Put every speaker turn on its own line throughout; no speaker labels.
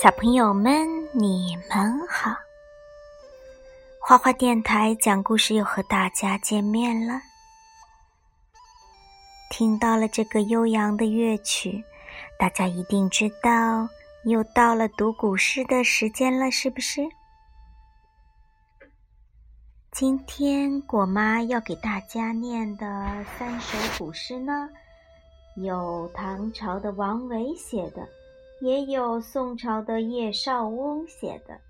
小朋友们，你们好！花花电台讲故事又和大家见面了。听到了这个悠扬的乐曲，大家一定知道又到了读古诗的时间了，是不是？今天果妈要给大家念的三首古诗呢，有唐朝的王维写的。也有宋朝的叶绍翁写的，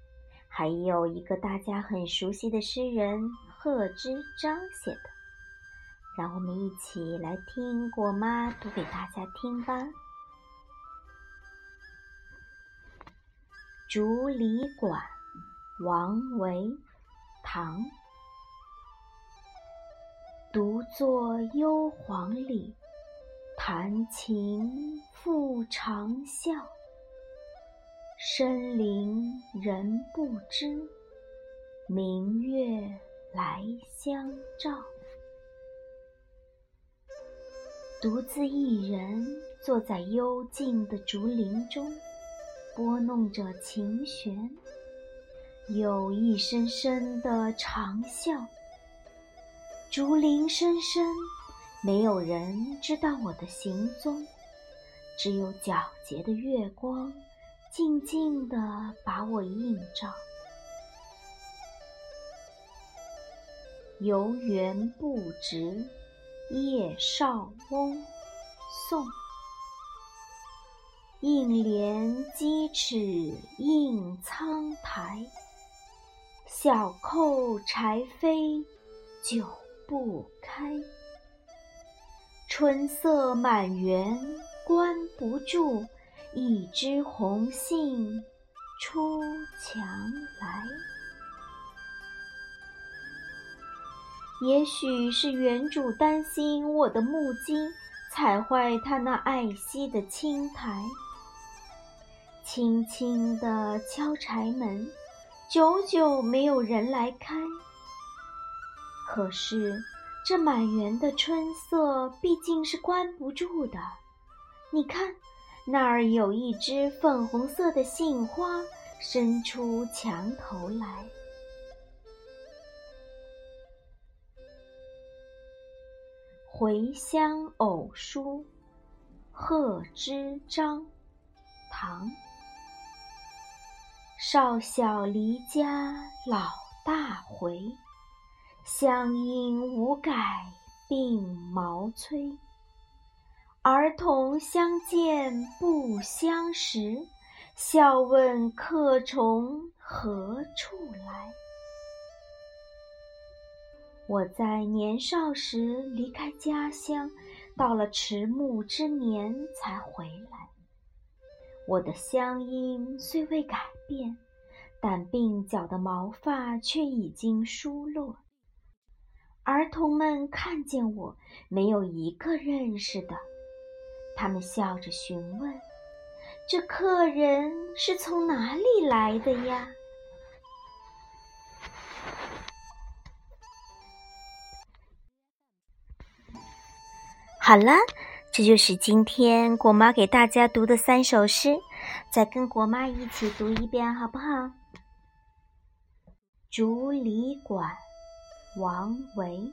还有一个大家很熟悉的诗人贺知章写的。让我们一起来听果妈读给大家听吧。《竹里馆》王维，唐。独坐幽篁里，弹琴复长啸。深林人不知，明月来相照。独自一人坐在幽静的竹林中，拨弄着琴弦，有一声声的长啸。竹林深深，没有人知道我的行踪，只有皎洁的月光。静静地把我映照。游园不值，叶绍翁，宋。应怜屐齿映苍苔，小扣柴扉久不开。春色满园关不住。一枝红杏出墙来。也许是园主担心我的木屐踩坏他那爱惜的青苔，轻轻地敲柴门，久久没有人来开。可是这满园的春色毕竟是关不住的，你看。那儿有一只粉红色的杏花伸出墙头来。《回乡偶书》贺知章，唐。少小离家老大回，乡音无改鬓毛衰。儿童相见不相识，笑问客从何处来。我在年少时离开家乡，到了迟暮之年才回来。我的乡音虽未改变，但鬓角的毛发却已经疏落。儿童们看见我，没有一个认识的。他们笑着询问：“这客人是从哪里来的呀？”好了，这就是今天果妈给大家读的三首诗，再跟果妈一起读一遍，好不好？《竹里馆》王维。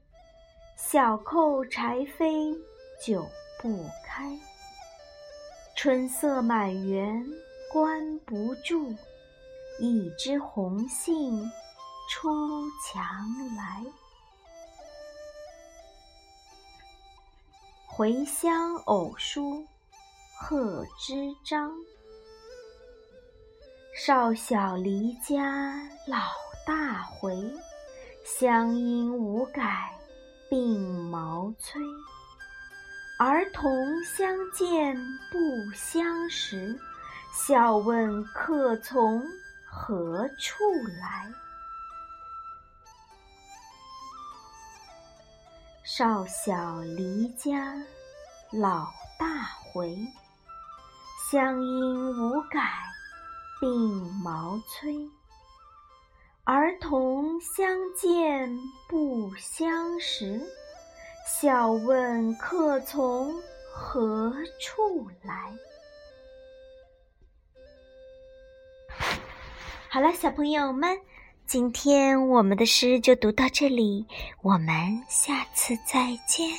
小扣柴扉久不开。春色满园关不住，一枝红杏出墙来。回乡偶书贺知章。少小离家老大回，乡音无改鬓毛衰。儿童相见不相识，笑问客从何处来。少小离家老大回，乡音无改。鬓毛衰，儿童相见不相识，笑问客从何处来。好了，小朋友们，今天我们的诗就读到这里，我们下次再见。